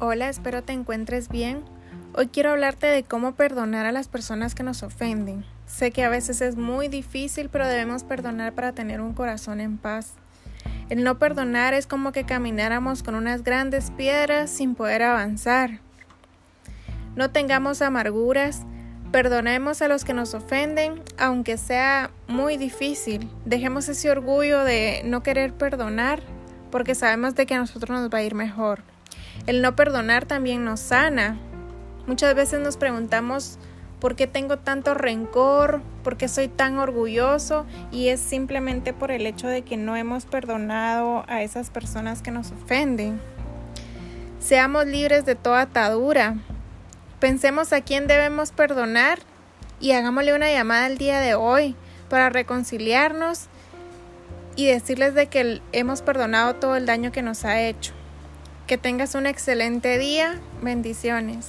Hola, espero te encuentres bien. Hoy quiero hablarte de cómo perdonar a las personas que nos ofenden. Sé que a veces es muy difícil, pero debemos perdonar para tener un corazón en paz. El no perdonar es como que camináramos con unas grandes piedras sin poder avanzar. No tengamos amarguras, perdonemos a los que nos ofenden, aunque sea muy difícil. Dejemos ese orgullo de no querer perdonar porque sabemos de que a nosotros nos va a ir mejor. El no perdonar también nos sana. Muchas veces nos preguntamos por qué tengo tanto rencor, por qué soy tan orgulloso y es simplemente por el hecho de que no hemos perdonado a esas personas que nos ofenden. Seamos libres de toda atadura. Pensemos a quién debemos perdonar y hagámosle una llamada el día de hoy para reconciliarnos y decirles de que hemos perdonado todo el daño que nos ha hecho. Que tengas un excelente día. Bendiciones.